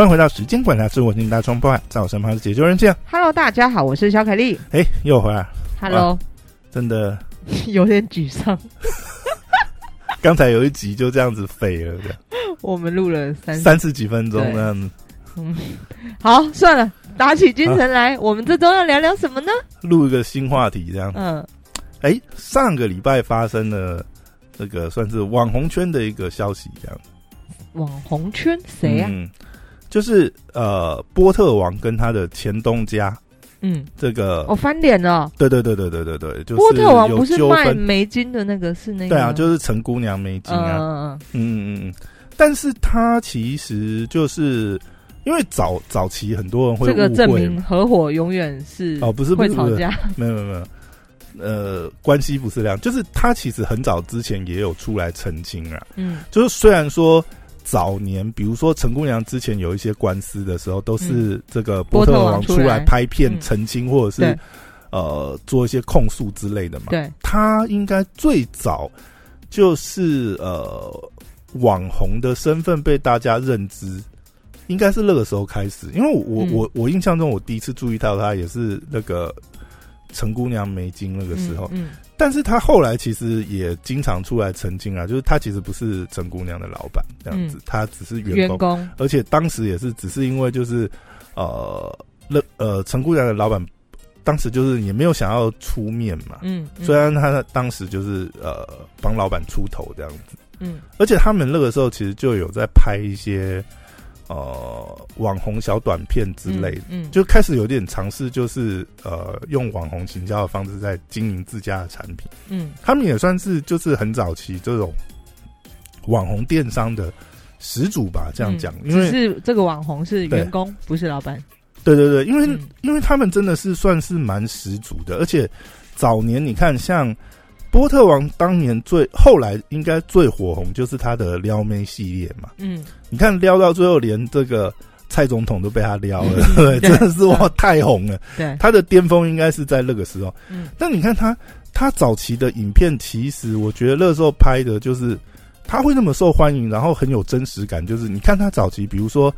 欢迎回到时间管家之我，听大双胞，在我身旁是解救人这 Hello，大家好，我是小凯丽。哎，又回来。Hello，真的 有点沮丧。刚才有一集就这样子废了，这样。我们录了三三十几分钟这样子。嗯，好，算了，打起精神来。我们这周要聊聊什么呢？录一个新话题，这样。嗯。哎，上个礼拜发生了这个算是网红圈的一个消息，这样。网红圈谁呀？嗯，就是呃，波特王跟他的前东家，嗯，这个哦翻脸了。对对对对对对对，就是波特王不是卖梅金的那个，是那个对啊，就是陈姑娘梅金啊。嗯嗯嗯嗯，但是他其实就是因为早早期很多人会这个证明合伙永远是哦，不是会吵架，没有没有没有。呃，关系不是这样，就是他其实很早之前也有出来澄清啊。嗯，就是虽然说早年，比如说陈姑娘之前有一些官司的时候，都是这个波特王出来拍片澄清，或者是呃做一些控诉之类的嘛。对，他应该最早就是呃网红的身份被大家认知，应该是那个时候开始。因为我我我印象中，我第一次注意到他也是那个。陈姑娘没金那个时候，嗯，但是他后来其实也经常出来澄清啊，就是他其实不是陈姑娘的老板这样子，他只是员工，而且当时也是只是因为就是呃，那呃陈姑娘的老板当时就是也没有想要出面嘛，嗯，虽然他当时就是呃帮老板出头这样子，嗯，而且他们那个时候其实就有在拍一些。呃，网红小短片之类的，嗯，就开始有点尝试，就是呃，用网红行销的方式在经营自家的产品，嗯，他们也算是就是很早期这种网红电商的始祖吧，这样讲，因为是这个网红是员工，不是老板，对对对，因为因为他们真的是算是蛮始祖的，而且早年你看像。波特王当年最后来应该最火红就是他的撩妹系列嘛，嗯，你看撩到最后连这个蔡总统都被他撩了，对，真的是哇太红了。对，他的巅峰应该是在那个时候。嗯，但你看他他早期的影片，其实我觉得那时候拍的就是他会那么受欢迎，然后很有真实感。就是你看他早期，比如说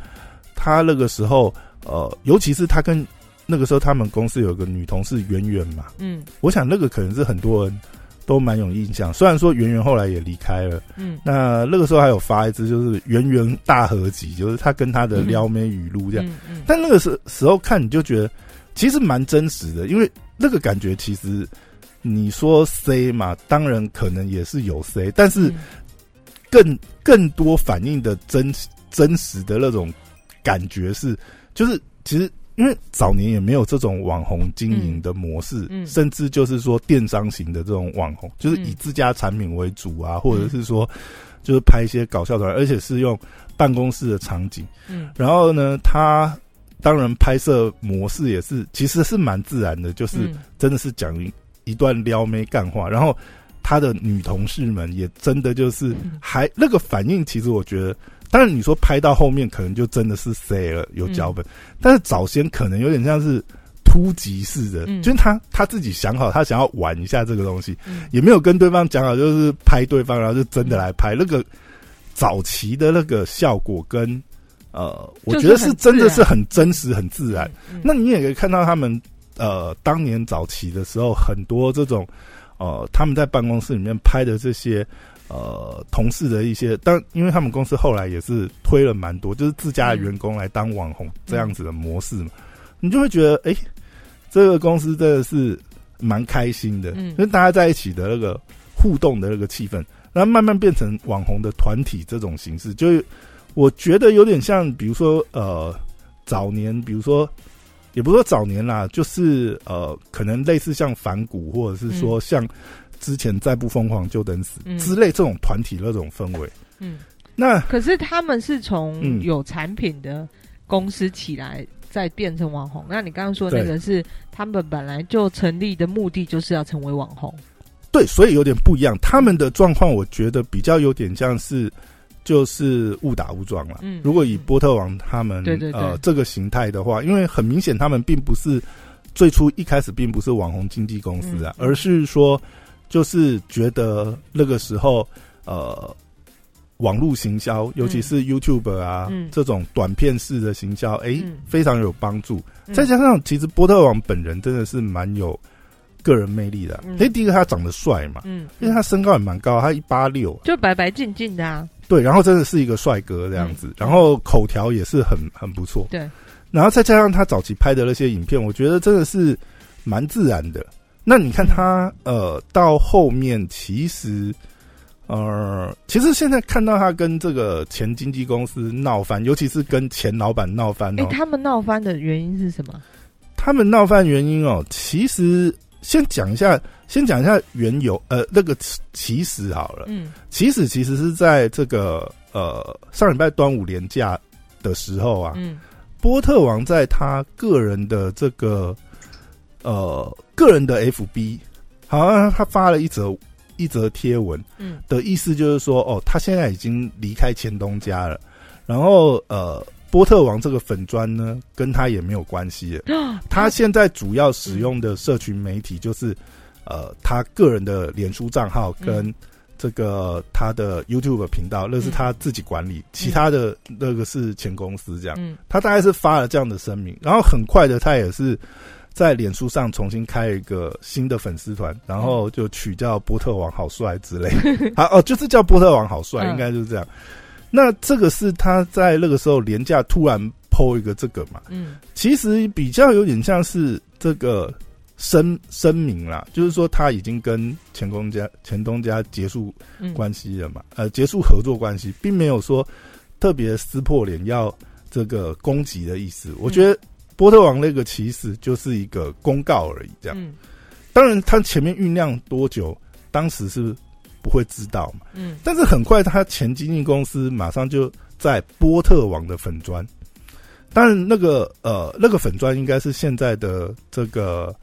他那个时候，呃，尤其是他跟那个时候他们公司有个女同事圆圆嘛，嗯，我想那个可能是很多人。都蛮有印象，虽然说圆圆后来也离开了，嗯，那那个时候还有发一支就是圆圆大合集，就是他跟他的撩妹语录这样，但那个时时候看你就觉得其实蛮真实的，因为那个感觉其实你说 C 嘛，当然可能也是有 C，但是更更多反映的真真实的那种感觉是，就是其实。因为早年也没有这种网红经营的模式，甚至就是说电商型的这种网红，就是以自家产品为主啊，或者是说就是拍一些搞笑的，而且是用办公室的场景。嗯，然后呢，他当然拍摄模式也是其实是蛮自然的，就是真的是讲一段撩妹干话，然后他的女同事们也真的就是还那个反应，其实我觉得。当然，你说拍到后面可能就真的是 say 了有脚本，但是早先可能有点像是突击式的，就是他他自己想好，他想要玩一下这个东西，也没有跟对方讲好，就是拍对方，然后就真的来拍。那个早期的那个效果跟呃，我觉得是真的是很真实、很自然。那你也可以看到他们呃，当年早期的时候，很多这种呃，他们在办公室里面拍的这些。呃，同事的一些，但因为他们公司后来也是推了蛮多，就是自家的员工来当网红这样子的模式嘛，你就会觉得，哎，这个公司真的是蛮开心的，因为大家在一起的那个互动的那个气氛，然后慢慢变成网红的团体这种形式，就我觉得有点像，比如说呃，早年，比如说，也不是说早年啦，就是呃，可能类似像反骨，或者是说像。之前再不疯狂就等死之类这种团体那种氛围，嗯，那可是他们是从有产品的公司起来，再变成网红。那你刚刚说那个是他们本来就成立的目的就是要成为网红，对，所以有点不一样。他们的状况我觉得比较有点像是就是误打误撞了。嗯，如果以波特王他们对对呃这个形态的话，因为很明显他们并不是最初一开始并不是网红经纪公司啊，而是说。就是觉得那个时候，呃，网络行销，尤其是 YouTube 啊这种短片式的行销，哎，非常有帮助。再加上，其实波特王本人真的是蛮有个人魅力的。哎，第一个他长得帅嘛，嗯，因为他身高也蛮高，他一八六，就白白净净的啊。对，然后真的是一个帅哥这样子，然后口条也是很很不错。对，然后再加上他早期拍的那些影片，我觉得真的是蛮自然的。那你看他呃，到后面其实。呃，其实现在看到他跟这个前经纪公司闹翻，尤其是跟前老板闹翻。哎，他们闹翻的原因是什么？他们闹翻原因哦，其实先讲一下，先讲一下缘由。呃，那个起始好了，嗯，起始其实是在这个呃上礼拜端午连假的时候啊，嗯，波特王在他个人的这个呃个人的 FB，好像他发了一则。一则贴文，嗯，的意思就是说，哦，他现在已经离开前东家了，然后，呃，波特王这个粉砖呢，跟他也没有关系。他现在主要使用的社群媒体就是，呃，他个人的脸书账号跟这个他的 YouTube 频道，那是他自己管理，其他的那个是前公司这样。他大概是发了这样的声明，然后很快的，他也是。在脸书上重新开一个新的粉丝团，然后就取叫波特王好帅之类，好哦，就是叫波特王好帅，应该就是这样。那这个是他在那个时候廉价突然抛一个这个嘛，嗯，其实比较有点像是这个声声明啦，就是说他已经跟前东家前东家结束关系了嘛，呃，结束合作关系，并没有说特别撕破脸要这个攻击的意思。我觉得。波特王那个其实就是一个公告而已，这样。嗯，当然他前面酝酿多久，当时是不会知道嘛。嗯，但是很快他前经纪公司马上就在波特网的粉砖，当然那个呃那个粉砖应该是现在的这个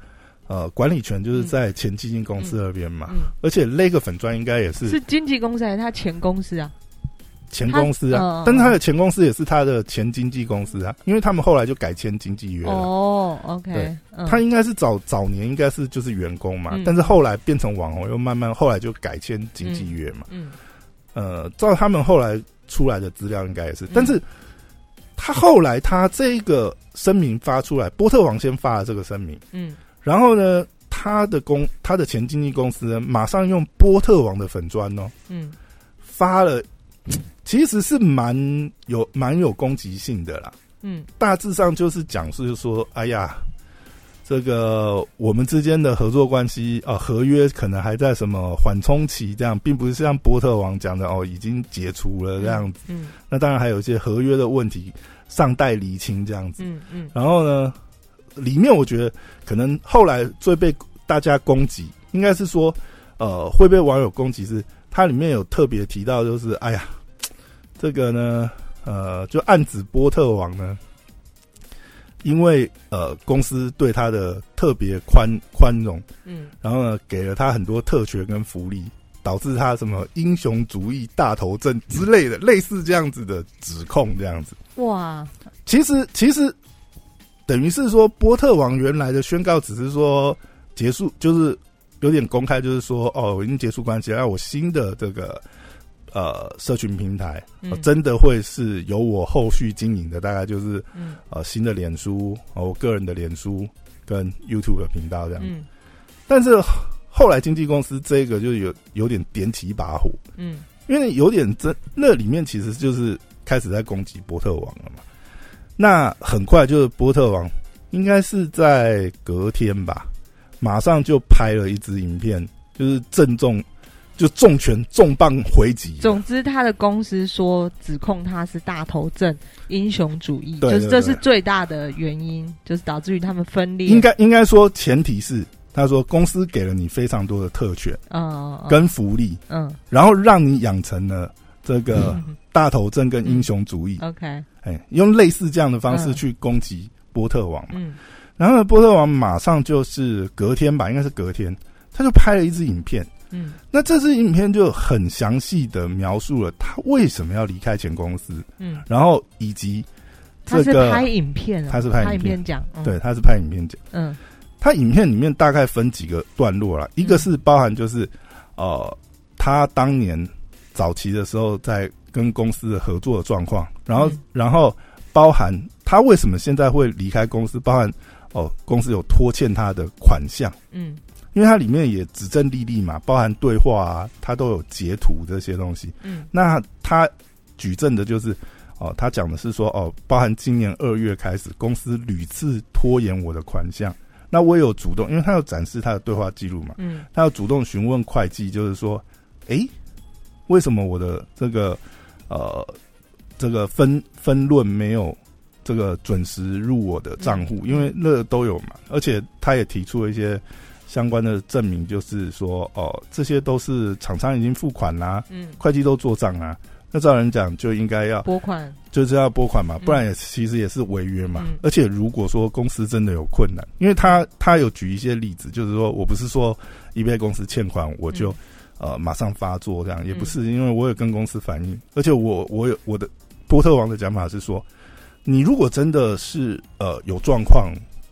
呃管理权就是在前基金公司那边嘛。嗯，而且那个粉砖应该也是是经纪公司还是他前公司啊？前公司啊，但是他的前公司也是他的前经纪公司啊，因为他们后来就改签经纪约了。哦，OK，对，他应该是早早年应该是就是员工嘛，但是后来变成网红，又慢慢后来就改签经纪约嘛。嗯，呃，照他们后来出来的资料，应该也是，但是他后来他这个声明发出来，波特王先发了这个声明，嗯，然后呢，他的公他的前经纪公司马上用波特王的粉砖哦，嗯，发了。其实是蛮有蛮有攻击性的啦，嗯，大致上就是讲是说，哎呀，这个我们之间的合作关系啊，合约可能还在什么缓冲期，这样，并不是像波特王讲的哦，已经解除了这样子，嗯，那当然还有一些合约的问题尚待厘清这样子，嗯嗯，然后呢，里面我觉得可能后来最被大家攻击，应该是说，呃，会被网友攻击是，它里面有特别提到，就是哎呀。这个呢，呃，就暗指波特王呢，因为呃公司对他的特别宽宽容，嗯，然后呢给了他很多特权跟福利，导致他什么英雄主义大头症之类的，类似这样子的指控，这样子。哇，其实其实等于是说波特王原来的宣告只是说结束，就是有点公开，就是说哦，我已经结束关系，然后我新的这个。呃，社群平台真的会是由我后续经营的，大概就是呃新的脸书，我个人的脸书跟 YouTube 的频道这样。但是后来经纪公司这个就有有点点起一把火，嗯，因为有点真，那里面其实就是开始在攻击波特王了嘛。那很快就是波特王应该是在隔天吧，马上就拍了一支影片，就是郑重。就重拳重磅回击。总之，他的公司说指控他是大头症、英雄主义，就是这是最大的原因，就是导致于他们分裂。应该应该说，前提是他说公司给了你非常多的特权，嗯，跟福利，嗯，然后让你养成了这个 大头症跟英雄主义。OK，哎，用类似这样的方式去攻击波特王嘛。嗯，然后波特王马上就是隔天吧，应该是隔天，他就拍了一支影片。嗯，那这支影片就很详细的描述了他为什么要离开前公司，嗯，然后以及他是拍影片，他是拍影片讲，对，他是拍影片讲，嗯，他影片里面大概分几个段落了，一个是包含就是，呃，他当年早期的时候在跟公司的合作的状况，然后然后包含他为什么现在会离开公司，包含哦公司有拖欠他的款项，嗯，因为它里面也指证历历嘛，包含对话啊，他都有截图这些东西，嗯，那他举证的就是哦，他讲的是说哦，包含今年二月开始，公司屡次拖延我的款项。那我也有主动，因为他要展示他的对话记录嘛，嗯，他要主动询问会计，就是说，哎，为什么我的这个呃这个分分论没有这个准时入我的账户？因为那都有嘛，而且他也提出了一些相关的证明，就是说，哦，这些都是厂商已经付款啦，嗯，会计都做账啊。那照人讲，就应该要拨款，就是要拨款嘛，不然也其实也是违约嘛。而且如果说公司真的有困难，因为他他有举一些例子，就是说我不是说一被公司欠款我就呃马上发作这样，也不是，因为我有跟公司反映，而且我我有我的波特王的讲法是说，你如果真的是呃有状况，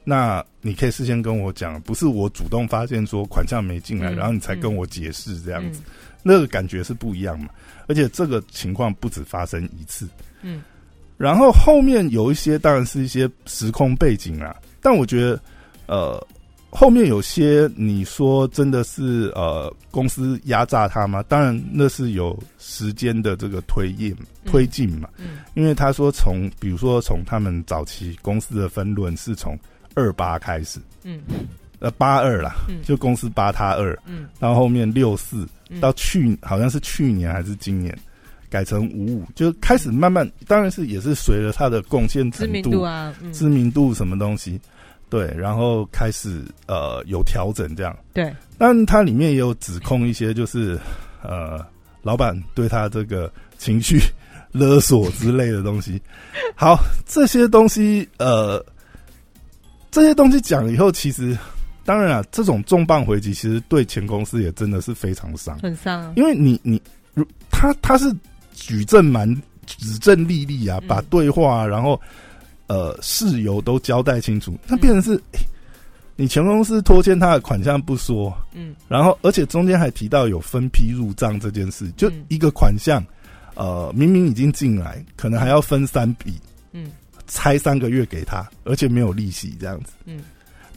那你可以事先跟我讲，不是我主动发现说款项没进来，然后你才跟我解释这样子，那个感觉是不一样嘛。而且这个情况不止发生一次，嗯，然后后面有一些当然是一些时空背景啊，但我觉得，呃，后面有些你说真的是呃公司压榨他吗？当然那是有时间的这个推进推进嘛，嗯，因为他说从比如说从他们早期公司的分论是从二八开始，嗯。呃，八二啦，就公司八他二，嗯，到后后面六四，到去好像是去年还是今年，改成五五，就开始慢慢，当然是也是随着他的贡献程度啊，知名度什么东西，对，然后开始呃有调整这样，对，但它里面也有指控一些，就是呃老板对他这个情绪勒索之类的东西，好，这些东西呃这些东西讲了以后，其实。当然啊，这种重磅回击其实对前公司也真的是非常伤，很伤。因为你你如他他是举证蛮指证立立啊，把对话然后呃事由都交代清楚，那变成是你前公司拖欠他的款项不说，嗯，然后而且中间还提到有分批入账这件事，就一个款项呃明明已经进来，可能还要分三笔，嗯，拆三个月给他，而且没有利息这样子，嗯。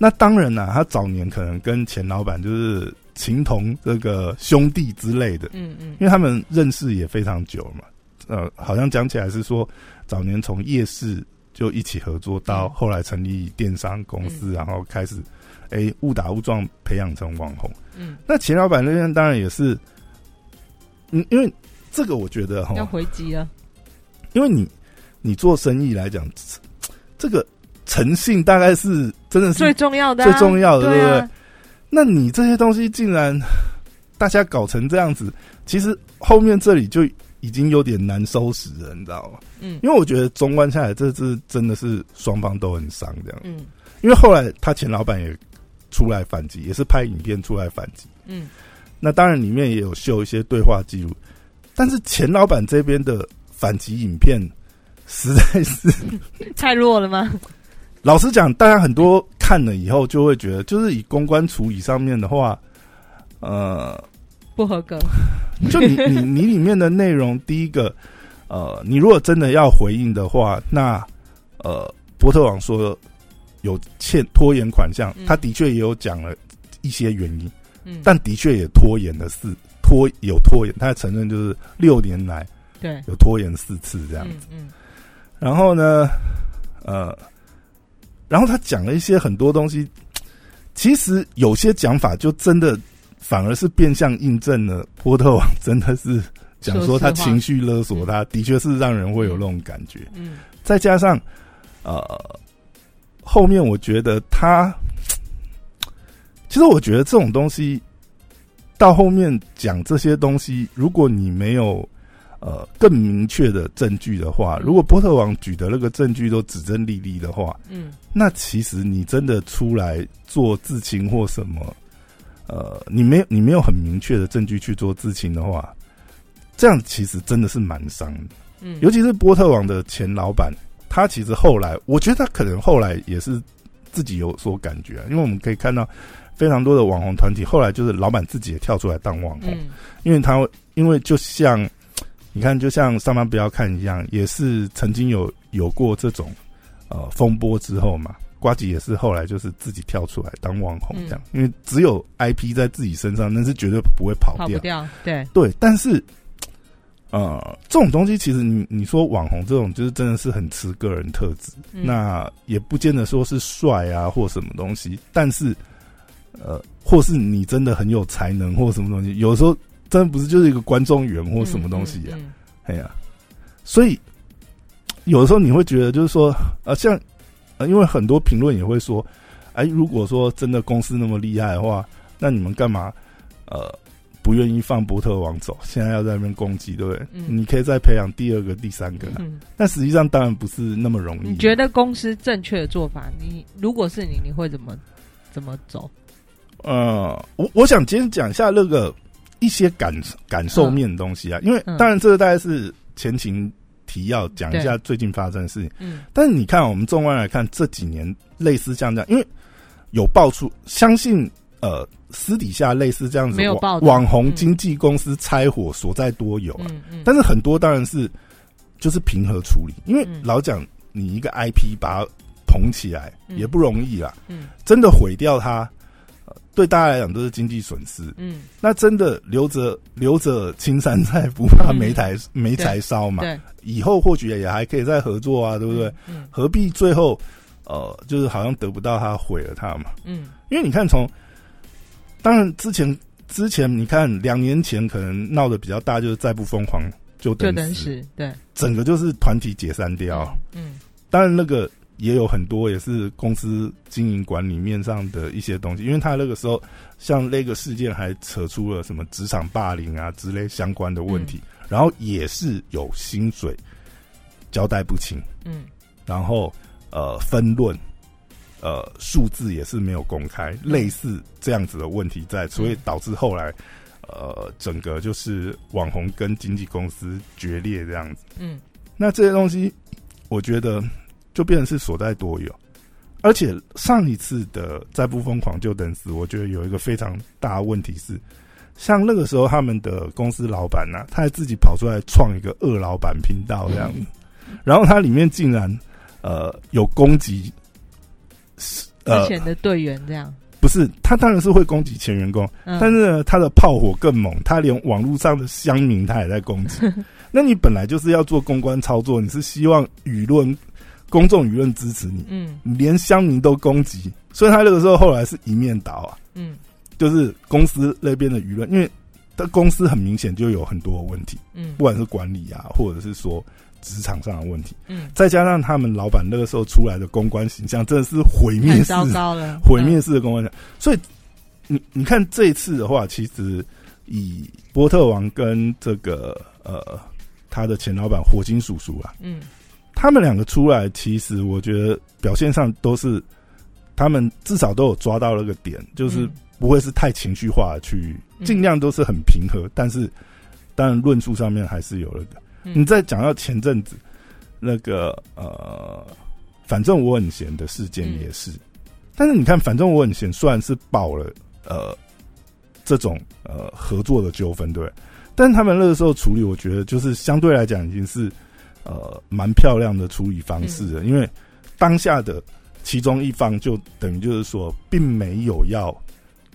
那当然啦，他早年可能跟钱老板就是情同这个兄弟之类的，嗯嗯，因为他们认识也非常久嘛，呃，好像讲起来是说早年从夜市就一起合作，到后来成立电商公司，然后开始哎误打误撞培养成网红，嗯，那钱老板那边当然也是，嗯，因为这个我觉得哈要回击啊，因为你你做生意来讲，这个。诚信大概是真的是最重要的，最重要的，对不对？那你这些东西竟然 大家搞成这样子，其实后面这里就已经有点难收拾了，你知道吗？嗯，因为我觉得中观下来，这次真的是双方都很伤这样。嗯，因为后来他前老板也出来反击，也是拍影片出来反击。嗯，那当然里面也有秀一些对话记录，但是前老板这边的反击影片实在是。太弱了吗？老实讲，大家很多看了以后就会觉得，就是以公关处理上面的话，呃，不合格。就你你 你里面的内容，第一个，呃，你如果真的要回应的话，那呃，波特网说有欠拖延款项，他的确也有讲了一些原因，嗯，但的确也拖延了四拖有拖延，他承认就是六年来对。有拖延四次这样子，嗯，然后呢，呃。然后他讲了一些很多东西，其实有些讲法就真的反而是变相印证了波特王真的是讲说他情绪勒索，他的确是让人会有那种感觉。嗯，再加上呃后面我觉得他，其实我觉得这种东西到后面讲这些东西，如果你没有。呃，更明确的证据的话，如果波特王举的那个证据都指证立立的话，嗯，那其实你真的出来做自清或什么，呃，你没有你没有很明确的证据去做自清的话，这样其实真的是蛮伤的。嗯，尤其是波特王的前老板，他其实后来，我觉得他可能后来也是自己有所感觉，啊因为我们可以看到非常多的网红团体后来就是老板自己也跳出来当网红，因为他因为就像。你看，就像上班不要看一样，也是曾经有有过这种呃风波之后嘛。瓜吉也是后来就是自己跳出来当网红这样，因为只有 IP 在自己身上，那是绝对不会跑掉。对对，但是呃，这种东西其实你你说网红这种，就是真的是很吃个人特质，那也不见得说是帅啊或什么东西，但是呃，或是你真的很有才能或什么东西，有时候真的不是就是一个观众缘或什么东西呀，哎呀，所以有的时候你会觉得就是说呃，像。因为很多评论也会说，哎，如果说真的公司那么厉害的话，那你们干嘛呃不愿意放波特王走？现在要在那边攻击，对不对？你可以再培养第二个、第三个。嗯，但实际上当然不是那么容易。你觉得公司正确的做法，你如果是你，你会怎么怎么走？呃，我我想今天讲一下那个一些感感受面的东西啊，因为当然这个大概是前情。提要讲一下最近发生的事情，嗯，但是你看，我们纵观来看这几年类似像这样，因为有爆出，相信呃私底下类似这样子没有爆网红经纪公司拆伙所在多有啊，嗯嗯，但是很多当然是就是平和处理，因为老讲你一个 IP 把它捧起来也不容易啦，嗯，真的毁掉它。对大家来讲都是经济损失，嗯，那真的留着留着青山在，不怕没柴没柴烧嘛。对，以后或许也还可以再合作啊，对不对？嗯，何必最后呃，就是好像得不到他毁了他嘛？嗯，因为你看从，当然之前之前你看两年前可能闹得比较大，就是再不疯狂就等死，对，整个就是团体解散掉。嗯，当然那个。也有很多也是公司经营管理面上的一些东西，因为他那个时候像那个事件还扯出了什么职场霸凌啊之类相关的问题，然后也是有薪水交代不清，嗯，然后呃分论，呃数字也是没有公开，类似这样子的问题在，所以导致后来呃整个就是网红跟经纪公司决裂这样子，嗯，那这些东西我觉得。就变成是所在多有，而且上一次的再不疯狂就等死，我觉得有一个非常大的问题是，像那个时候他们的公司老板呐，他还自己跑出来创一个二老板频道这样。子，然后他里面竟然呃有攻击之前的队员这样，不是他当然是会攻击前员工，但是呢他的炮火更猛，他连网络上的乡民他也在攻击，那你本来就是要做公关操作，你是希望舆论。公众舆论支持你，嗯，连乡民都攻击，所以他那个时候后来是一面倒啊，嗯，就是公司那边的舆论，因为他公司很明显就有很多问题，嗯，不管是管理啊，或者是说职场上的问题，嗯，再加上他们老板那个时候出来的公关形象真的是毁灭式，糟糕了，毁灭式的公关形象，所以你你看这一次的话，其实以波特王跟这个呃他的前老板火星叔叔啊，嗯。他们两个出来，其实我觉得表现上都是，他们至少都有抓到那个点，就是不会是太情绪化的去，尽量都是很平和。但是，当然论述上面还是有那个。你在讲到前阵子那个呃，反正我很闲的事件也是，但是你看，反正我很闲，虽然是爆了呃这种呃合作的纠纷，对，但是他们那个时候处理，我觉得就是相对来讲已经是。呃，蛮漂亮的处理方式的，因为当下的其中一方就等于就是说，并没有要，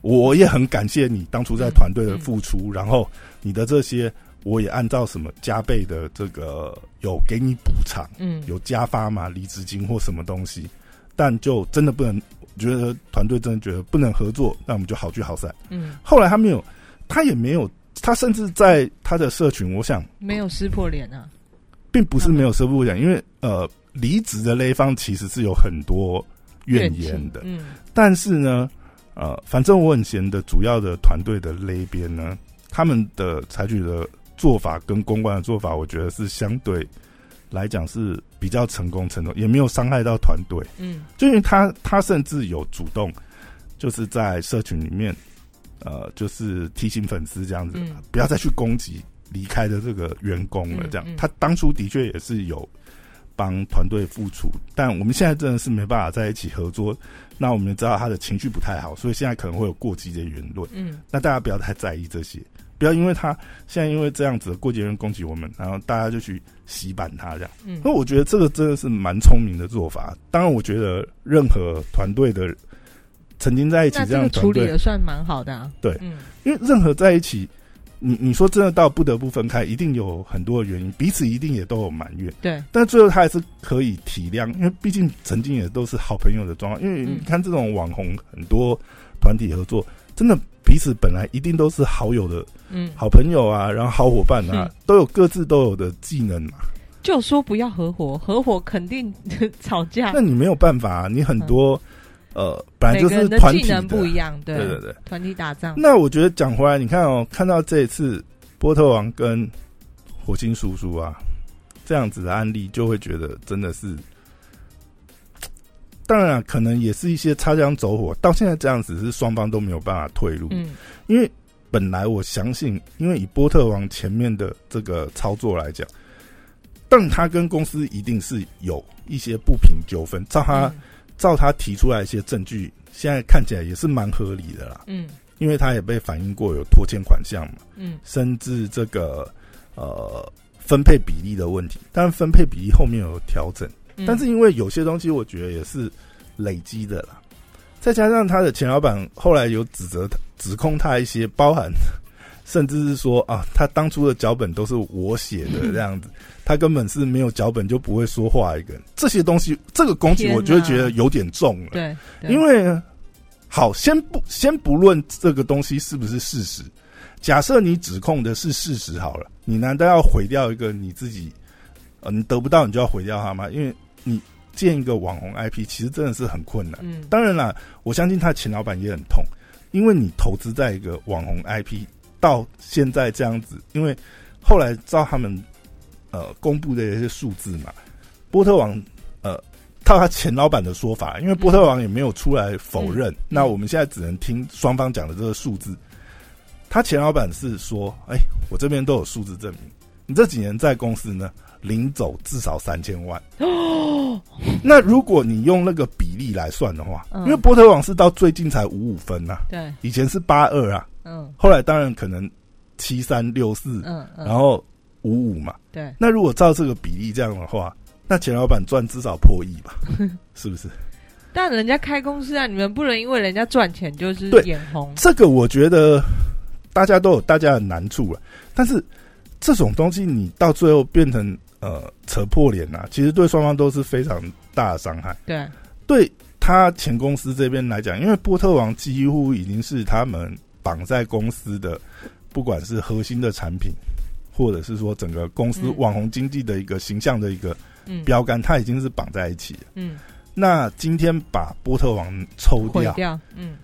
我也很感谢你当初在团队的付出，然后你的这些，我也按照什么加倍的这个有给你补偿，嗯，有加发嘛，离职金或什么东西，但就真的不能，觉得团队真的觉得不能合作，那我们就好聚好散。嗯，后来他没有，他也没有，他甚至在他的社群，我想没有撕破脸啊。并不是没有收不讲，因为呃，离职的那一方其实是有很多怨言的。嗯，但是呢，呃，反正我很闲的主要的团队的那一边呢，他们的采取的做法跟公关的做法，我觉得是相对来讲是比较成功，成功也没有伤害到团队。嗯，就因为他他甚至有主动就是在社群里面，呃，就是提醒粉丝这样子，不要再去攻击。离开的这个员工了，这样他当初的确也是有帮团队付出，但我们现在真的是没办法在一起合作。那我们知道他的情绪不太好，所以现在可能会有过激的言论。嗯，那大家不要太在意这些。不要因为他现在因为这样子过节人攻击我们，然后大家就去洗版他这样。嗯，那我觉得这个真的是蛮聪明的做法。当然，我觉得任何团队的曾经在一起这样处理的算蛮好的。对，嗯，因为任何在一起。你你说真的到不得不分开，一定有很多的原因，彼此一定也都有埋怨。对，但最后他还是可以体谅，因为毕竟曾经也都是好朋友的状况。因为你看这种网红很多团体合作，真的彼此本来一定都是好友的，嗯，好朋友啊，然后好伙伴啊，都有各自都有的技能嘛。就说不要合伙，合伙肯定 吵架。那你没有办法，你很多。呃，本来就是团体不一样，对对对，团体打仗。那我觉得讲回来，你看哦，看到这一次波特王跟火星叔叔啊这样子的案例，就会觉得真的是，当然可能也是一些擦枪走火，到现在这样子是双方都没有办法退路。嗯，因为本来我相信，因为以波特王前面的这个操作来讲，但他跟公司一定是有一些不平纠纷，照他。照他提出来一些证据，现在看起来也是蛮合理的啦。嗯，因为他也被反映过有拖欠款项嘛。嗯，甚至这个呃分配比例的问题，但分配比例后面有调整，但是因为有些东西我觉得也是累积的啦，再加上他的前老板后来有指责他、指控他一些，包含。甚至是说啊，他当初的脚本都是我写的 这样子，他根本是没有脚本就不会说话一个人。这些东西，这个攻击我就会觉得有点重了。对，因为好，先不先不论这个东西是不是事实，假设你指控的是事实好了，你难道要毁掉一个你自己？呃，你得不到你就要毁掉它吗？因为你建一个网红 IP，其实真的是很困难。嗯，当然了，我相信他前老板也很痛，因为你投资在一个网红 IP。到现在这样子，因为后来照他们呃公布的一些数字嘛，波特王呃套他前老板的说法，因为波特王也没有出来否认，那我们现在只能听双方讲的这个数字。他前老板是说：“哎，我这边都有数字证明，你这几年在公司呢，领走至少三千万。哦，那如果你用那个比例来算的话，因为波特王是到最近才五五分呐，对，以前是八二啊。”嗯，后来当然可能七三六四，嗯，然后五五嘛，对。那如果照这个比例这样的话，那钱老板赚至少破亿吧？是不是？但人家开公司啊，你们不能因为人家赚钱就是眼红。这个我觉得大家都有大家的难处了，但是这种东西你到最后变成呃扯破脸啊，其实对双方都是非常大的伤害。对，对他前公司这边来讲，因为波特王几乎已经是他们。绑在公司的，不管是核心的产品，或者是说整个公司网红经济的一个形象的一个标杆，它已经是绑在一起了。嗯，那今天把波特王抽掉，嗯，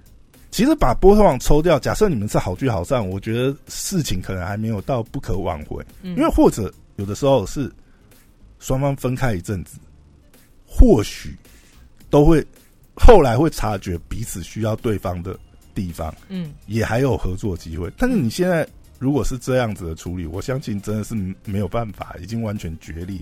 其实把波特网抽掉，假设你们是好聚好散，我觉得事情可能还没有到不可挽回。嗯因为或者有的时候是双方分开一阵子，或许都会后来会察觉彼此需要对方的。地方，嗯，也还有合作机会，但是你现在如果是这样子的处理，我相信真的是没有办法，已经完全决裂，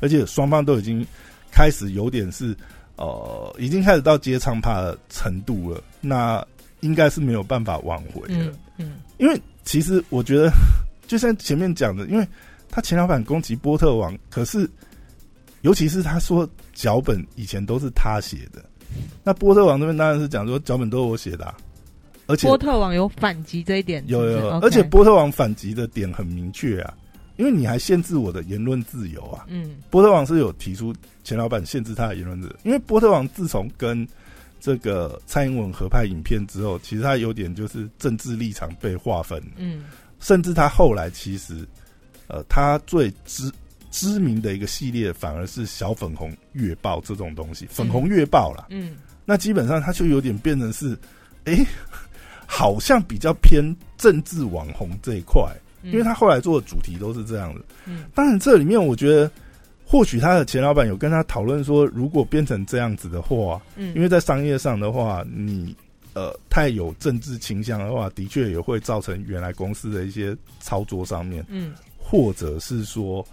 而且双方都已经开始有点是，呃，已经开始到接唱怕的程度了，那应该是没有办法挽回了，嗯，因为其实我觉得，就像前面讲的，因为他前老板攻击波特王，可是尤其是他说脚本以前都是他写的，那波特王这边当然是讲说脚本都是我写的。而且波特王有反击这一点，有有，而且波特王反击的点很明确啊，因为你还限制我的言论自由啊。嗯，波特王是有提出钱老板限制他的言论自由，因为波特王自从跟这个蔡英文合拍影片之后，其实他有点就是政治立场被划分。嗯，甚至他后来其实，呃，他最知知名的一个系列反而是小粉红月报这种东西，粉红月报啦。嗯，那基本上他就有点变成是，哎。好像比较偏政治网红这一块，因为他后来做的主题都是这样的。嗯，当然这里面我觉得，或许他的前老板有跟他讨论说，如果变成这样子的话，嗯，因为在商业上的话，你呃太有政治倾向的话，的确也会造成原来公司的一些操作上面，嗯，或者是说，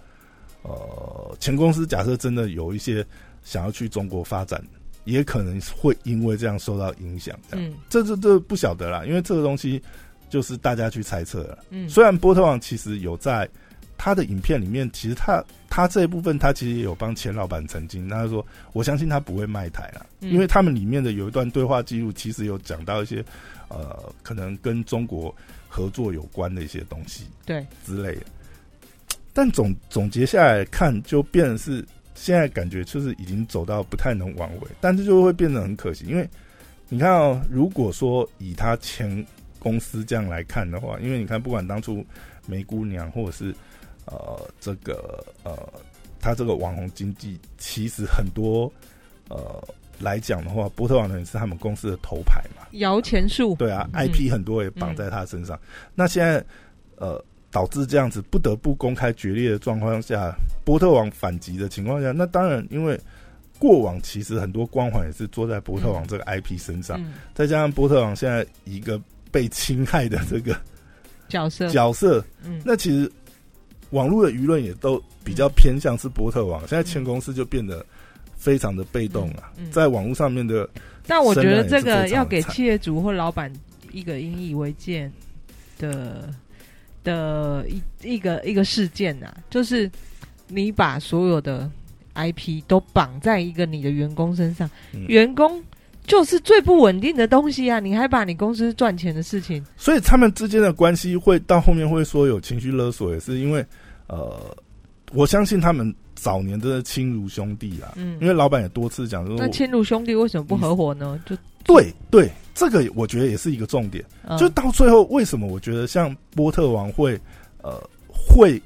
呃，前公司假设真的有一些想要去中国发展。也可能会因为这样受到影响，这样，这这这不晓得啦，因为这个东西就是大家去猜测了。嗯，虽然波特王其实有在他的影片里面，其实他他这一部分他其实也有帮钱老板澄清，他说我相信他不会卖台了，因为他们里面的有一段对话记录，其实有讲到一些呃，可能跟中国合作有关的一些东西，对。之类的。但总总结下来看，就变成是现在感觉就是已经走到不太能挽回，但是就会变得很可惜，因为你看哦，如果说以他前公司这样来看的话，因为你看不管当初梅姑娘或者是呃这个呃他这个网红经济，其实很多呃来讲的话，波特网人是他们公司的头牌嘛，摇钱树对啊，IP 很多也绑在他身上，那现在呃。导致这样子不得不公开决裂的状况下，波特王反击的情况下，那当然，因为过往其实很多光环也是坐在波特王这个 IP 身上，再加上波特王现在一个被侵害的这个角色。角色，嗯，那其实网络的舆论也都比较偏向是波特王，现在前公司就变得非常的被动啊，在网络上面的，但我觉得这个要给企业主或老板一个引以为戒的。的一一个一个事件呐，就是你把所有的 IP 都绑在一个你的员工身上，员工就是最不稳定的东西啊！你还把你公司赚钱的事情，所以他们之间的关系会到后面会说有情绪勒索，也是因为呃，我相信他们早年真的亲如兄弟啊，嗯，因为老板也多次讲说，那亲如兄弟为什么不合伙呢？就对对。这个我觉得也是一个重点，就到最后为什么我觉得像波特王会呃会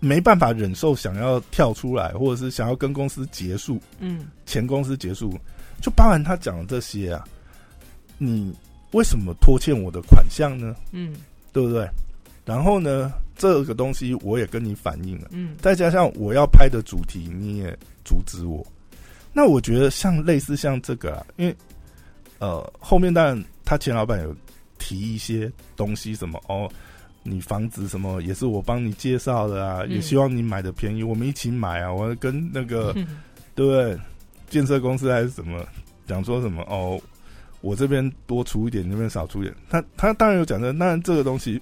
没办法忍受想要跳出来，或者是想要跟公司结束，嗯，前公司结束，就包含他讲的这些啊，你为什么拖欠我的款项呢？嗯，对不对？然后呢，这个东西我也跟你反映了，嗯，再加上我要拍的主题你也阻止我，那我觉得像类似像这个，啊，因为。呃，后面当然他前老板有提一些东西，什么哦，你房子什么也是我帮你介绍的啊，也希望你买的便宜，我们一起买啊。我跟那个 对不对？建设公司还是什么讲说什么哦，我这边多出一点，那边少出一点。他他当然有讲的，当然这个东西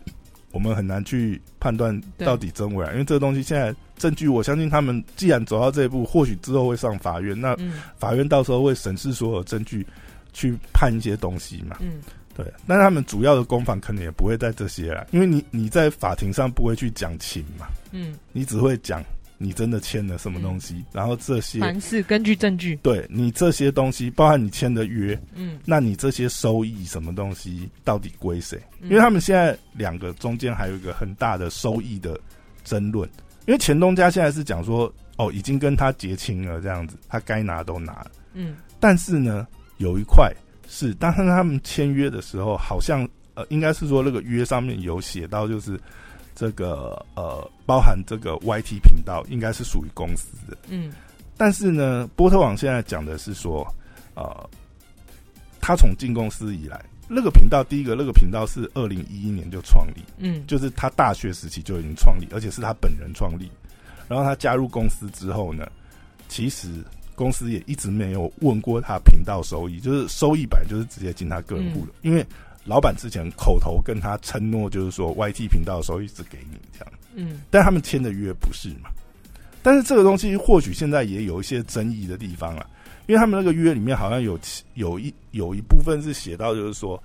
我们很难去判断到底真伪，因为这个东西现在证据，我相信他们既然走到这一步，或许之后会上法院，那法院到时候会审视所有证据。去判一些东西嘛，嗯，对，但他们主要的攻防可能也不会在这些啦，因为你你在法庭上不会去讲情嘛，嗯，你只会讲你真的签了什么东西，然后这些凡事根据证据，对你这些东西，包含你签的约，嗯，那你这些收益什么东西到底归谁？因为他们现在两个中间还有一个很大的收益的争论，因为钱东家现在是讲说，哦，已经跟他结清了这样子，他该拿都拿了，嗯，但是呢。有一块是，当时他们签约的时候，好像呃，应该是说那个约上面有写到，就是这个呃，包含这个 YT 频道应该是属于公司的。嗯，但是呢，波特网现在讲的是说，呃，他从进公司以来，那个频道第一个那个频道是二零一一年就创立，嗯，就是他大学时期就已经创立，而且是他本人创立。然后他加入公司之后呢，其实。公司也一直没有问过他频道收益，就是收益版就是直接进他个人户的，因为老板之前口头跟他承诺，就是说 YT 频道的收益是给你这样，嗯，但他们签的约不是嘛？但是这个东西或许现在也有一些争议的地方了，因为他们那个约里面好像有有一有一部分是写到，就是说，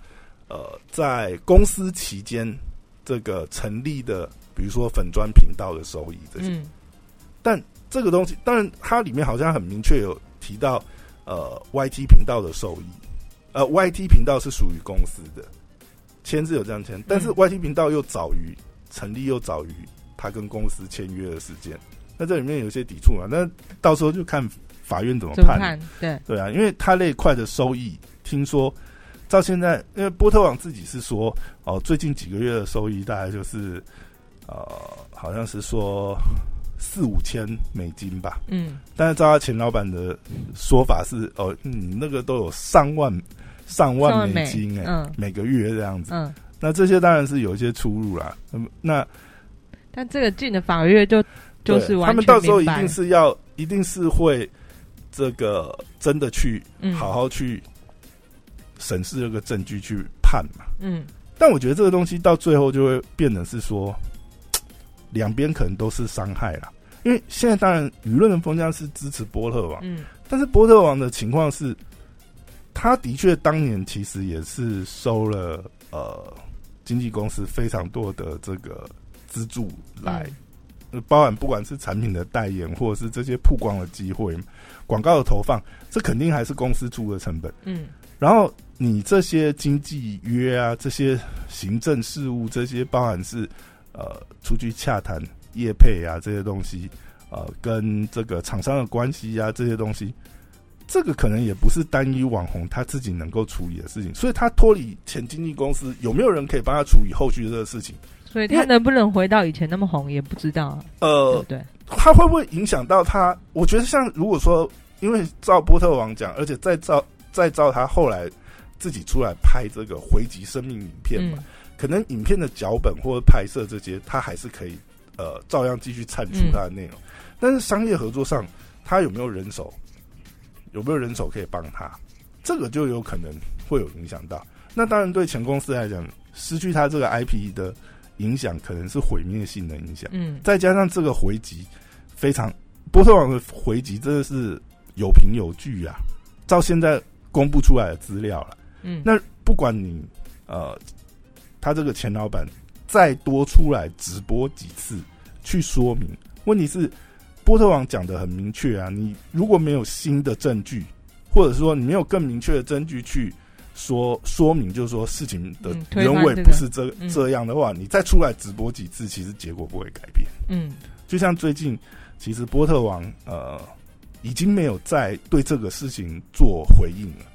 呃，在公司期间这个成立的，比如说粉砖频道的收益这些，但。这个东西，当然它里面好像很明确有提到，呃，YT 频道的收益，呃，YT 频道是属于公司的，签字有这样签，但是 YT 频道又早于成立，又早于他跟公司签约的时间，那这里面有些抵触嘛？那到时候就看法院怎么判，对。对啊，因为他那一块的收益，听说到现在，因为波特网自己是说，哦，最近几个月的收益大概就是，呃，好像是说。四五千美金吧，嗯，但是照他前老板的说法是，哦，你那个都有上万上万美金哎，每个月这样子，嗯，那这些当然是有一些出入啦，嗯，那但这个进的法院就就是他们到时候一定是要，一定是会这个真的去好好去审视这个证据去判嘛，嗯，但我觉得这个东西到最后就会变成是说，两边可能都是伤害了。因为现在当然舆论的风向是支持波特王，嗯，但是波特王的情况是，他的确当年其实也是收了呃经纪公司非常多的这个资助来，包含不管是产品的代言或者是这些曝光的机会、广告的投放，这肯定还是公司出的成本，嗯，然后你这些经纪约啊、这些行政事务、这些包含是呃出去洽谈。业配啊，这些东西，呃，跟这个厂商的关系啊，这些东西，这个可能也不是单一网红他自己能够处理的事情，所以他脱离前经纪公司，有没有人可以帮他处理后续的这个事情？所以他能不能回到以前那么红，也不知道。呃，对，他会不会影响到他？我觉得，像如果说，因为照波特王讲，而且再照再照他后来自己出来拍这个回击生命影片嘛，可能影片的脚本或者拍摄这些，他还是可以。呃，照样继续产出他的内容，但是商业合作上，他有没有人手？有没有人手可以帮他？这个就有可能会有影响到。那当然，对前公司来讲，失去他这个 IP 的影响，可能是毁灭性的影响。嗯，再加上这个回击非常波特网的回击，真的是有凭有据啊！照现在公布出来的资料了，嗯，那不管你呃，他这个前老板。再多出来直播几次去说明，问题是波特王讲的很明确啊，你如果没有新的证据，或者说你没有更明确的证据去说说明，就是说事情的原委不是这这样的话，你再出来直播几次，其实结果不会改变。嗯，就像最近，其实波特王呃已经没有再对这个事情做回应了。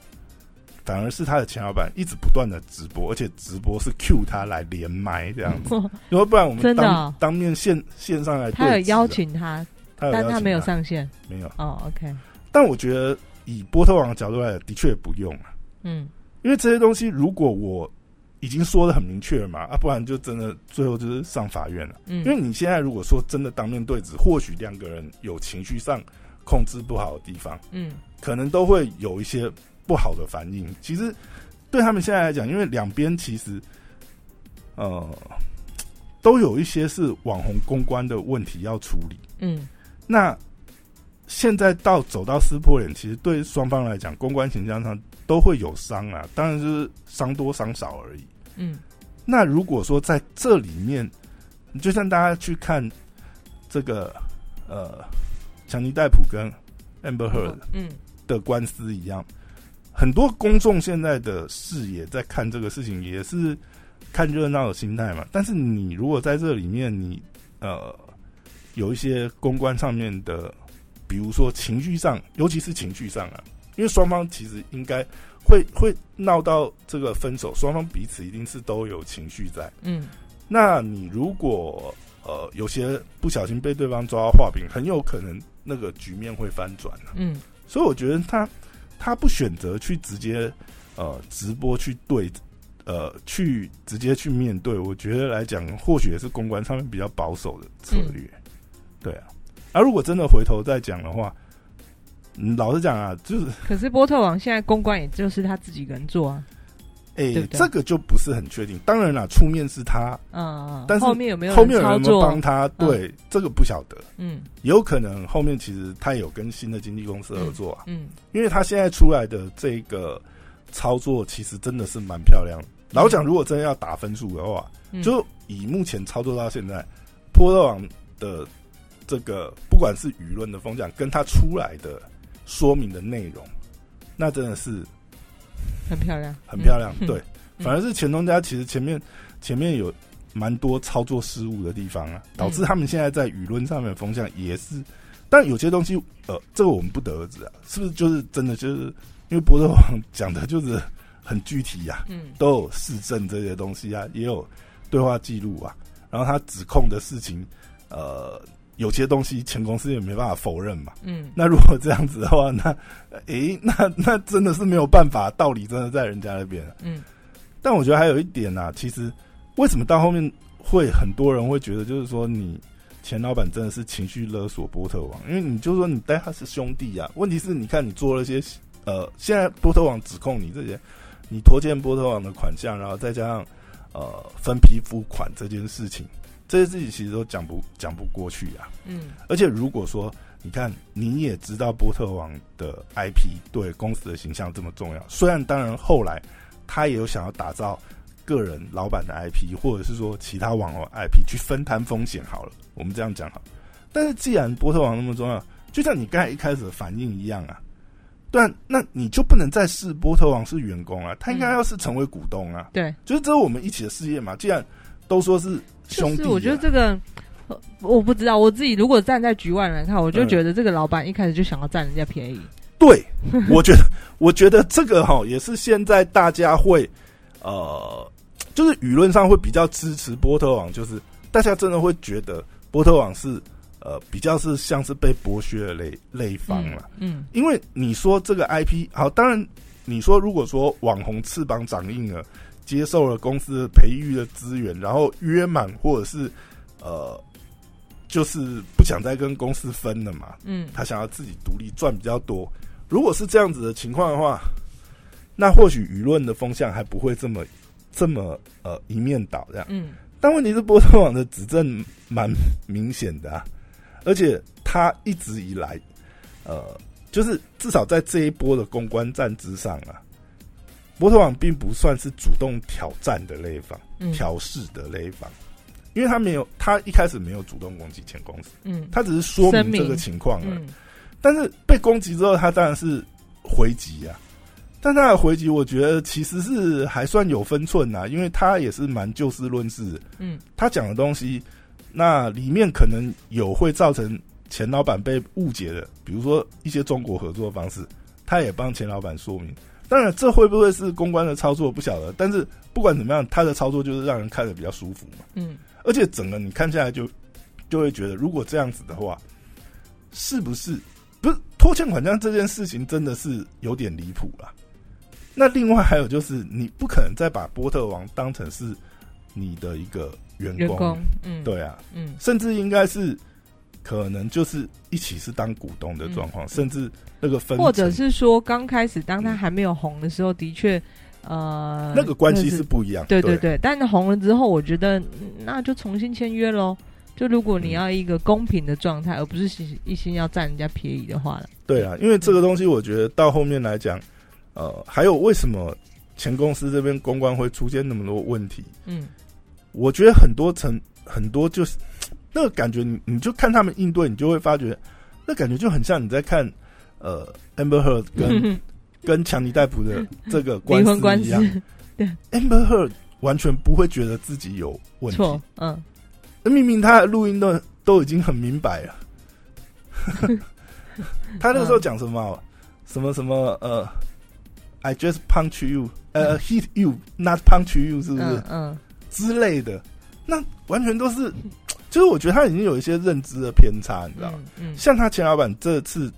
反而是他的前老板一直不断的直播，而且直播是 Q 他来连麦这样子，因为不然我们当当面线线上来，他有邀请他，但他没有上线，没有。哦，OK。但我觉得以波特王的角度来，的确不用啊，嗯，因为这些东西如果我已经说的很明确了嘛，啊，不然就真的最后就是上法院了，嗯，因为你现在如果说真的当面对质，或许两个人有情绪上控制不好的地方，嗯，可能都会有一些。不好的反应，其实对他们现在来讲，因为两边其实呃都有一些是网红公关的问题要处理。嗯，那现在到走到撕破脸，其实对双方来讲，公关形象上都会有伤啊，当然是伤多伤少而已。嗯，那如果说在这里面，就像大家去看这个呃强尼戴普跟 Amber Heard 嗯的官司一样。很多公众现在的视野在看这个事情，也是看热闹的心态嘛。但是你如果在这里面，你呃有一些公关上面的，比如说情绪上，尤其是情绪上啊，因为双方其实应该会会闹到这个分手，双方彼此一定是都有情绪在。嗯，那你如果呃有些不小心被对方抓到画饼，很有可能那个局面会翻转嗯，所以我觉得他。他不选择去直接呃直播去对呃去直接去面对，我觉得来讲或许也是公关上面比较保守的策略，对啊。而如果真的回头再讲的话，老实讲啊，就是 可是波特王现在公关也就是他自己人做啊。哎，这个就不是很确定。当然了，出面是他，嗯，但是后面有没有后面有没有帮他？对，这个不晓得。嗯，有可能后面其实他有跟新的经纪公司合作啊。嗯，因为他现在出来的这个操作其实真的是蛮漂亮。老讲，如果真的要打分数的话，就以目前操作到现在，波特王的这个不管是舆论的风向，跟他出来的说明的内容，那真的是。很漂亮，很漂亮。对，反而是钱东家其实前面前面有蛮多操作失误的地方啊，导致他们现在在舆论上面的风向也是。但有些东西，呃，这个我们不得而知啊，是不是就是真的？就是因为博德王讲的就是很具体呀，嗯，都有市政这些东西啊，也有对话记录啊，然后他指控的事情，呃。有些东西前公司也没办法否认嘛。嗯，那如果这样子的话，那诶，那那真的是没有办法，道理真的在人家那边。嗯，但我觉得还有一点呢，其实为什么到后面会很多人会觉得，就是说你前老板真的是情绪勒索波特王，因为你就说你带他是兄弟呀。问题是，你看你做了些呃，现在波特王指控你这些，你拖欠波特王的款项，然后再加上呃分批付款这件事情，这些自己其实都讲不讲不过去啊。嗯，而且如果说你看你也知道波特王的 IP 对公司的形象这么重要，虽然当然后来他也有想要打造个人老板的 IP，或者是说其他网络 IP 去分摊风险好了，我们这样讲好。但是既然波特王那么重要，就像你刚才一开始的反应一样啊。对，那你就不能再视波特王是员工啊，他应该要是成为股东啊。对，就是这是我们一起的事业嘛。既然都说是兄弟，我觉得这个我不知道，我自己如果站在局外人看，我就觉得这个老板一开始就想要占人家便宜。对，我觉得，我觉得这个哈也是现在大家会呃，就是舆论上会比较支持波特网，就是大家真的会觉得波特网是。呃，比较是像是被剥削的类类方了，嗯，因为你说这个 IP 好，当然你说如果说网红翅膀长硬了，接受了公司的培育的资源，然后约满或者是呃，就是不想再跟公司分了嘛，嗯，他想要自己独立赚比较多。如果是这样子的情况的话，那或许舆论的风向还不会这么这么呃一面倒这样，嗯，但问题是波特网的指证蛮明显的啊。而且他一直以来，呃，就是至少在这一波的公关战之上啊，波特网并不算是主动挑战的那一方，挑事的那一方，因为他没有，他一开始没有主动攻击前公司，嗯，他只是说明这个情况了。但是被攻击之后，他当然是回击啊，但他的回击，我觉得其实是还算有分寸呐，因为他也是蛮就事论事，嗯，他讲的东西。那里面可能有会造成钱老板被误解的，比如说一些中国合作方式，他也帮钱老板说明。当然，这会不会是公关的操作不晓得，但是不管怎么样，他的操作就是让人看着比较舒服嘛。嗯，而且整个你看下来就就会觉得，如果这样子的话，是不是不是拖欠款项这件事情真的是有点离谱了？那另外还有就是，你不可能再把波特王当成是你的一个。员工，嗯，对啊，嗯，甚至应该是可能就是一起是当股东的状况，甚至那个分，或者是说刚开始当他还没有红的时候，的确，呃，那个关系是不一样，对对对。但是红了之后，我觉得那就重新签约喽。就如果你要一个公平的状态，而不是一心要占人家便宜的话了。对啊，因为这个东西，我觉得到后面来讲，呃，还有为什么前公司这边公关会出现那么多问题？嗯。我觉得很多层很多就是那个感觉，你你就看他们应对，你就会发觉，那感觉就很像你在看呃，Amber Heard 跟 跟强尼戴普的这个官司一样。对，Amber Heard 完全不会觉得自己有问题。嗯，那明明他的录音都都已经很明白了。他那个时候讲什么？什么什么呃，I just punch you，呃，hit you，not punch you，是不是？嗯。之类的，那完全都是，就是我觉得他已经有一些认知的偏差，你知道吗？嗯，像他前老板这次，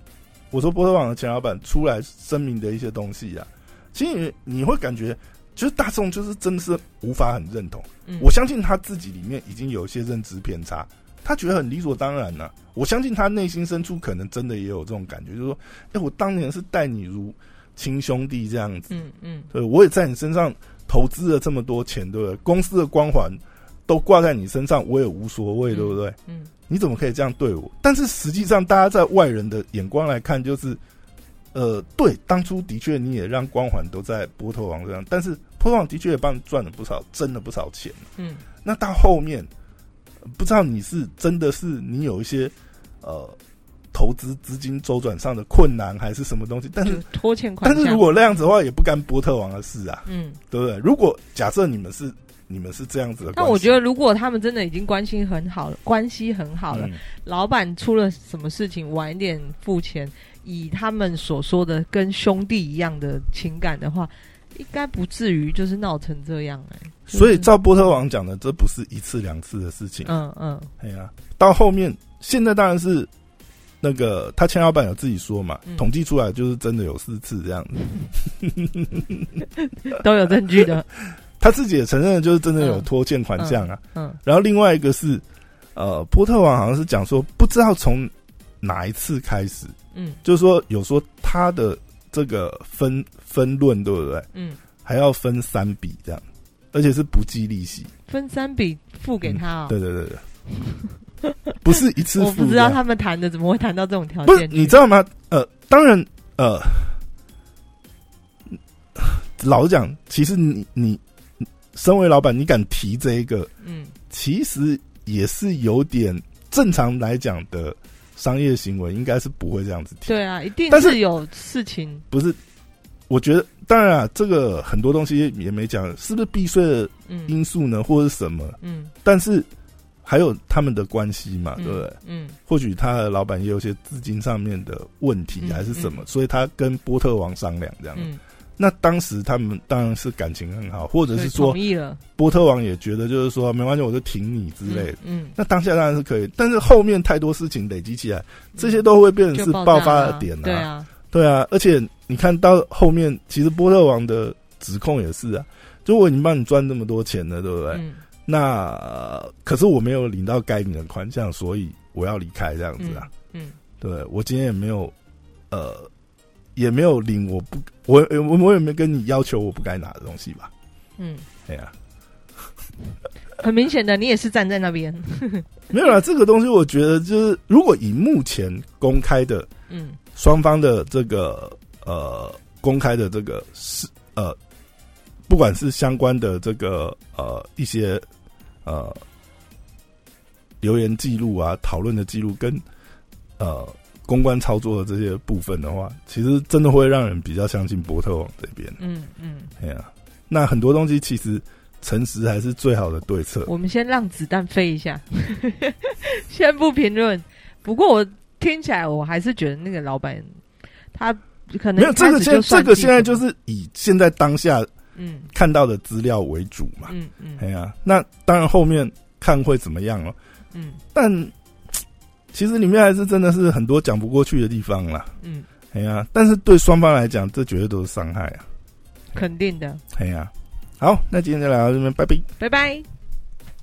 我说波特网的前老板出来声明的一些东西啊，其实你会感觉，就是大众就是真的是无法很认同。嗯，我相信他自己里面已经有一些认知偏差，他觉得很理所当然呢。我相信他内心深处可能真的也有这种感觉，就是说，哎，我当年是待你如亲兄弟这样子，嗯嗯，对，我也在你身上。投资了这么多钱，对不对？公司的光环都挂在你身上，我也无所谓，对不对？嗯，你怎么可以这样对我？但是实际上，大家在外人的眼光来看，就是，呃，对，当初的确你也让光环都在波特王身上，但是波特王的确也帮你赚了不少，挣了不少钱。嗯，那到后面，不知道你是真的是你有一些呃。投资资金周转上的困难还是什么东西？但是拖欠款，但是如果那样子的话，也不干波特王的事啊。嗯，对不对？如果假设你们是你们是这样子的，那我觉得如果他们真的已经关系很好了，关系很好了，老板出了什么事情晚一点付钱，以他们所说的跟兄弟一样的情感的话，应该不至于就是闹成这样哎。所以照波特王讲的，这不是一次两次的事情。嗯嗯，哎呀，到后面现在当然是。那个他前老板有自己说嘛，统计出来就是真的有四次这样子，都有证据的。他自己也承认，就是真的有拖欠款项啊。嗯，然后另外一个是，呃，波特王好像是讲说，不知道从哪一次开始，嗯，就是说有说他的这个分分论对不对？嗯，还要分三笔这样。而且是不计利息，分三笔付给他哦。对对对对，不是一次付。我不知道他们谈的怎么会谈到这种条件。你知道吗？呃，当然，呃，老实讲，其实你你身为老板，你敢提这一个，嗯，其实也是有点正常来讲的商业行为，应该是不会这样子提。对啊，一定是有事情。不是，我觉得当然啊，这个很多东西也没讲，是不是避税的因素呢，或者是什么？嗯，但是。还有他们的关系嘛，对不对？嗯，或许他的老板也有些资金上面的问题，还是什么，所以他跟波特王商量这样。那当时他们当然是感情很好，或者是说。波特王也觉得就是说没关系，我就挺你之类的。嗯，那当下当然是可以，但是后面太多事情累积起来，这些都会变成是爆发的点啊。对啊，对啊，而且你看到后面，其实波特王的指控也是啊，就我已经帮你赚那么多钱了，对不对？那可是我没有领到该领的款项，所以我要离开这样子啊。嗯，对我今天也没有，呃，也没有领我不我我我也没跟你要求我不该拿的东西吧。嗯，对呀，很明显的，你也是站在那边。没有啦，这个东西我觉得就是，如果以目前公开的，嗯，双方的这个呃公开的这个是呃，不管是相关的这个呃一些。呃，留言记录啊，讨论的记录跟呃公关操作的这些部分的话，其实真的会让人比较相信波特网这边。嗯嗯，哎呀，那很多东西其实诚实还是最好的对策。我们先让子弹飞一下，先不评论。不过我听起来，我还是觉得那个老板他可能没有这个现这个现在就是以现在当下。嗯，看到的资料为主嘛。嗯嗯，哎呀，那当然后面看会怎么样了。嗯，但其实里面还是真的是很多讲不过去的地方啦。嗯，哎呀，但是对双方来讲，这绝对都是伤害啊。肯定的。哎呀，好，那今天就聊到这边，拜拜，拜拜。